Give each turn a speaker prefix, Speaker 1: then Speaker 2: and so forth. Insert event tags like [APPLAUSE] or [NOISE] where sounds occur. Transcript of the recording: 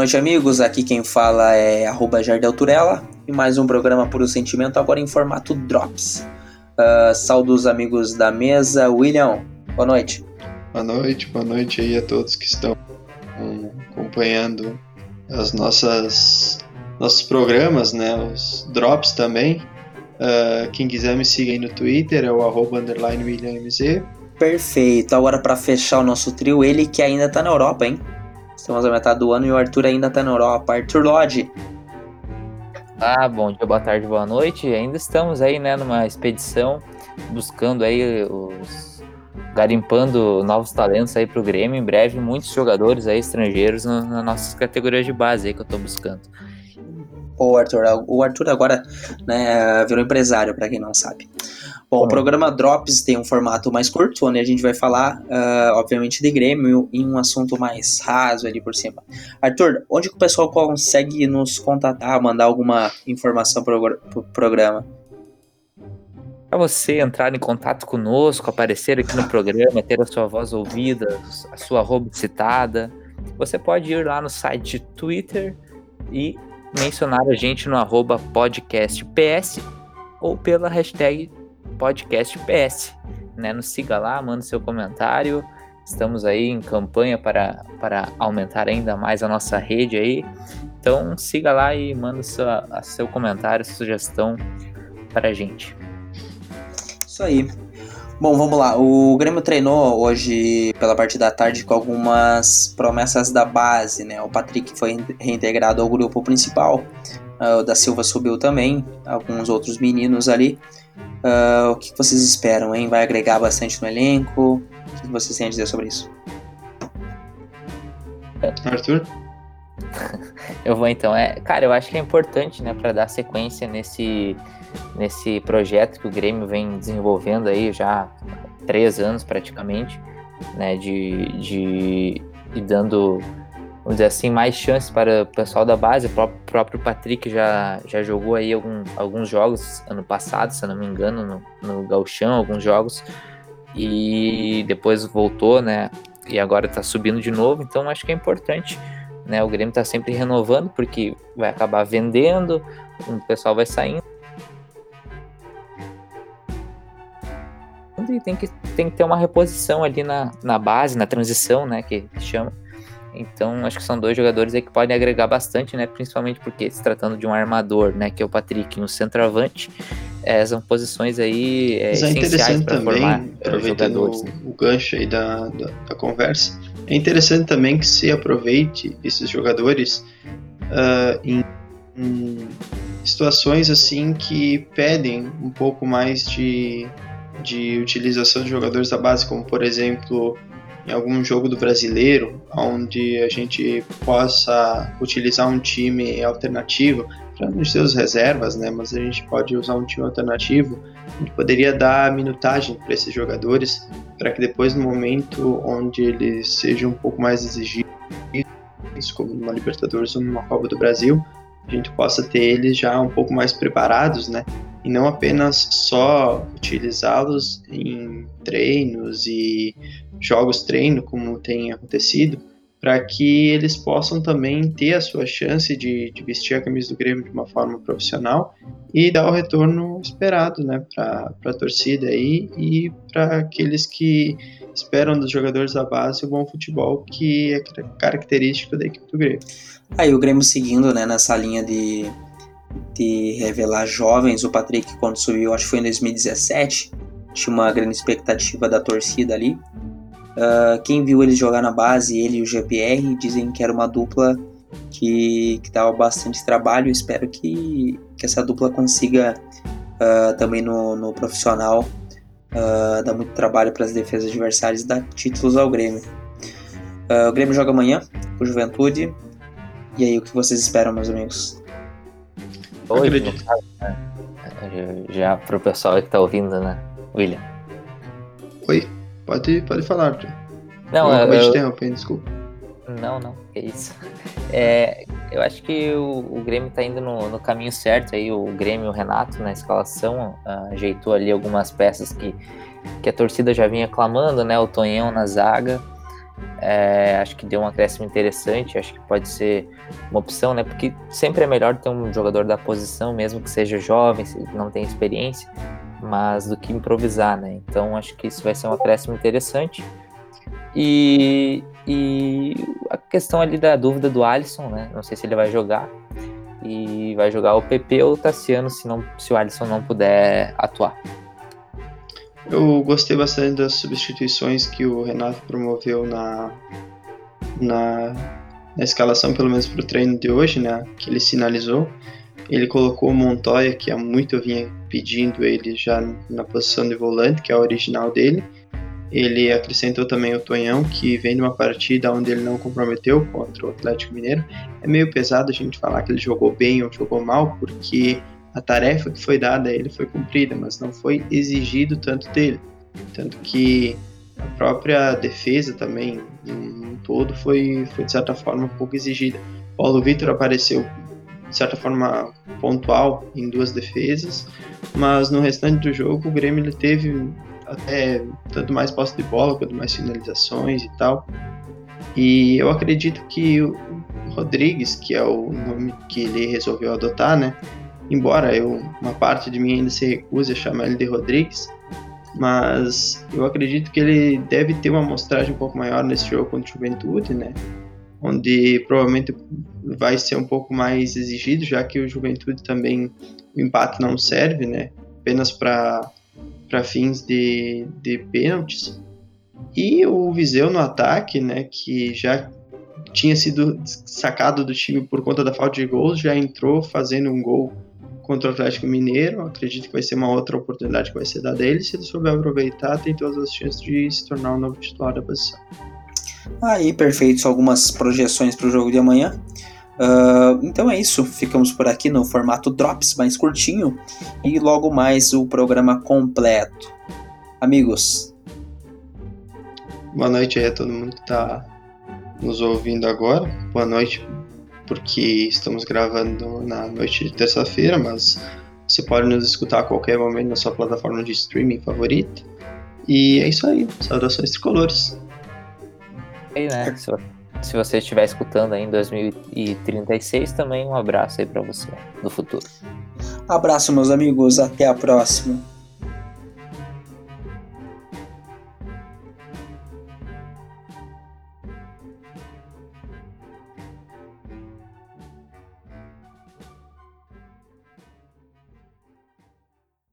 Speaker 1: noite, amigos. Aqui quem fala é Jardel Turella e mais um programa Puro Sentimento, agora em formato Drops. Uh, saúdo os amigos da mesa. William, boa noite.
Speaker 2: Boa noite, boa noite aí a todos que estão um, acompanhando as nossas nossos programas, né? Os drops também. Uh, quem quiser me siga aí no Twitter é o arroba underline WilliamMZ.
Speaker 1: Perfeito. Agora para fechar o nosso trio, ele que ainda tá na Europa, hein? Estamos na metade do ano e o Arthur ainda tá na Europa. Arthur Lodge.
Speaker 3: Ah, bom dia, boa tarde, boa noite. Ainda estamos aí, né, numa expedição buscando aí os garimpando novos talentos aí pro Grêmio. Em breve, muitos jogadores aí estrangeiros nas na nossas categorias de base aí que eu tô buscando.
Speaker 1: Pô, Arthur, o Arthur agora né, virou empresário, para quem não sabe. Bom, o programa Drops tem um formato mais curto, onde a gente vai falar, uh, obviamente, de Grêmio em um assunto mais raso ali por cima. Arthur, onde que o pessoal consegue nos contatar, mandar alguma informação para o programa?
Speaker 3: Para você entrar em contato conosco, aparecer aqui no programa, ter a sua voz ouvida, a sua roupa citada, você pode ir lá no site Twitter e mencionar a gente no arroba podcastps ou pela hashtag podcast PS. Né? Nos siga lá, manda seu comentário. Estamos aí em campanha para, para aumentar ainda mais a nossa rede aí. Então siga lá e manda seu, seu comentário, sugestão para a gente.
Speaker 1: Isso aí. Bom, vamos lá. O Grêmio treinou hoje pela parte da tarde com algumas promessas da base, né? O Patrick foi reintegrado ao grupo principal. Uh, o da Silva subiu também, alguns outros meninos ali. Uh, o que vocês esperam, hein? Vai agregar bastante no elenco? O que vocês têm a dizer sobre isso?
Speaker 2: Arthur? [LAUGHS]
Speaker 3: eu vou então. É, cara, eu acho que é importante, né, para dar sequência nesse, nesse projeto que o Grêmio vem desenvolvendo aí já há três anos praticamente, né, de, de e dando vamos dizer assim, mais chances para o pessoal da base. O próprio, próprio Patrick já, já jogou aí algum, alguns jogos ano passado, se eu não me engano, no, no Galchão, alguns jogos. E depois voltou, né? E agora está subindo de novo. Então acho que é importante. Né, o Grêmio está sempre renovando, porque vai acabar vendendo, o pessoal vai saindo. E tem que, tem que ter uma reposição ali na, na base, na transição, né? Que chama então, acho que são dois jogadores aí que podem agregar bastante, né? Principalmente porque se tratando de um armador, né? Que é o Patrick e um centroavante, é, são posições aí é, Mas é essenciais para formar
Speaker 2: aproveitando o, né? o, gancho aí da, da, da, conversa, é interessante também que se aproveite esses jogadores uh, em, em situações assim que pedem um pouco mais de, de utilização de jogadores da base, como por exemplo em algum jogo do brasileiro, onde a gente possa utilizar um time alternativo, para não ser os reservas, né? Mas a gente pode usar um time alternativo. A gente poderia dar minutagem para esses jogadores, para que depois, no momento onde eles sejam um pouco mais exigidos, como numa Libertadores ou numa Copa do Brasil, a gente possa ter eles já um pouco mais preparados, né? E não apenas só utilizá-los em treinos e jogos treino, como tem acontecido, para que eles possam também ter a sua chance de, de, vestir a camisa do Grêmio de uma forma profissional e dar o retorno esperado né, para a torcida aí e para aqueles que esperam dos jogadores da base o bom futebol que é característico da equipe do Grêmio.
Speaker 1: Aí o Grêmio seguindo né, nessa linha de, de revelar jovens, o Patrick quando subiu, acho que foi em 2017, tinha uma grande expectativa da torcida ali, Uh, quem viu eles jogar na base, ele e o GPR, dizem que era uma dupla que, que dava bastante trabalho. Espero que, que essa dupla consiga uh, também no, no profissional uh, dar muito trabalho para as defesas adversárias dar títulos ao Grêmio. o Grêmio joga amanhã com Juventude. E aí, o que vocês esperam, meus amigos?
Speaker 3: Hoje, né? já para o pessoal que está ouvindo, né, William?
Speaker 2: Oi? Pode, pode falar, Arthur.
Speaker 3: Não,
Speaker 2: eu, eu, eu... te desculpa.
Speaker 3: Não, não, é isso. [LAUGHS] É, eu acho que o, o Grêmio está indo no, no, caminho certo aí, o Grêmio o Renato na escalação, uh, ajeitou ali algumas peças que, que a torcida já vinha clamando, né? O Tonhão na zaga. É, acho que deu um acréscimo interessante, acho que pode ser uma opção, né? Porque sempre é melhor ter um jogador da posição, mesmo que seja jovem, não tenha experiência, mas do que improvisar, né? Então acho que isso vai ser um acréscimo interessante. E, e a questão ali da dúvida do Alisson, né? Não sei se ele vai jogar. E vai jogar o PP ou o Tassiano se, não, se o Alisson não puder atuar.
Speaker 2: Eu gostei bastante das substituições que o Renato promoveu na, na, na escalação, pelo menos para o treino de hoje, né? Que ele sinalizou. Ele colocou o Montoya, que há muito eu vinha pedindo ele já na posição de volante, que é a original dele. Ele acrescentou também o Tonhão, que vem de uma partida onde ele não comprometeu contra o Atlético Mineiro. É meio pesado a gente falar que ele jogou bem ou jogou mal, porque a tarefa que foi dada a ele foi cumprida, mas não foi exigido tanto dele. Tanto que a própria defesa também, em todo, foi, foi de certa forma pouco exigida. Paulo Vitor apareceu de certa forma pontual em duas defesas, mas no restante do jogo o Grêmio ele teve até tanto mais posse de bola quanto mais finalizações e tal. E eu acredito que o Rodrigues, que é o nome que ele resolveu adotar, né? Embora eu, uma parte de mim ainda se recuse a chamar ele de Rodrigues, mas eu acredito que ele deve ter uma amostragem um pouco maior nesse jogo contra o Juventude, né? Onde provavelmente vai ser um pouco mais exigido, já que o Juventude também o empate não serve, né? Apenas para fins de, de pênaltis. E o Viseu no ataque, né? Que já tinha sido sacado do time por conta da falta de gols, já entrou fazendo um gol contra o Atlético Mineiro. Acredito que vai ser uma outra oportunidade que vai ser dada a ele. Se ele souber aproveitar, tem todas as chances de se tornar o um novo titular da posição.
Speaker 1: Aí, perfeito. Algumas projeções para o jogo de amanhã. Uh, então é isso, ficamos por aqui no formato Drops mais curtinho e logo mais o programa completo. Amigos.
Speaker 2: Boa noite aí a todo mundo que está nos ouvindo agora. Boa noite porque estamos gravando na noite de terça-feira, mas você pode nos escutar a qualquer momento na sua plataforma de streaming favorita. E é isso aí. Saudações tricolores.
Speaker 3: E, né, se, se você estiver escutando aí em 2036, também um abraço aí para você do futuro.
Speaker 1: Abraço, meus amigos. Até a próxima.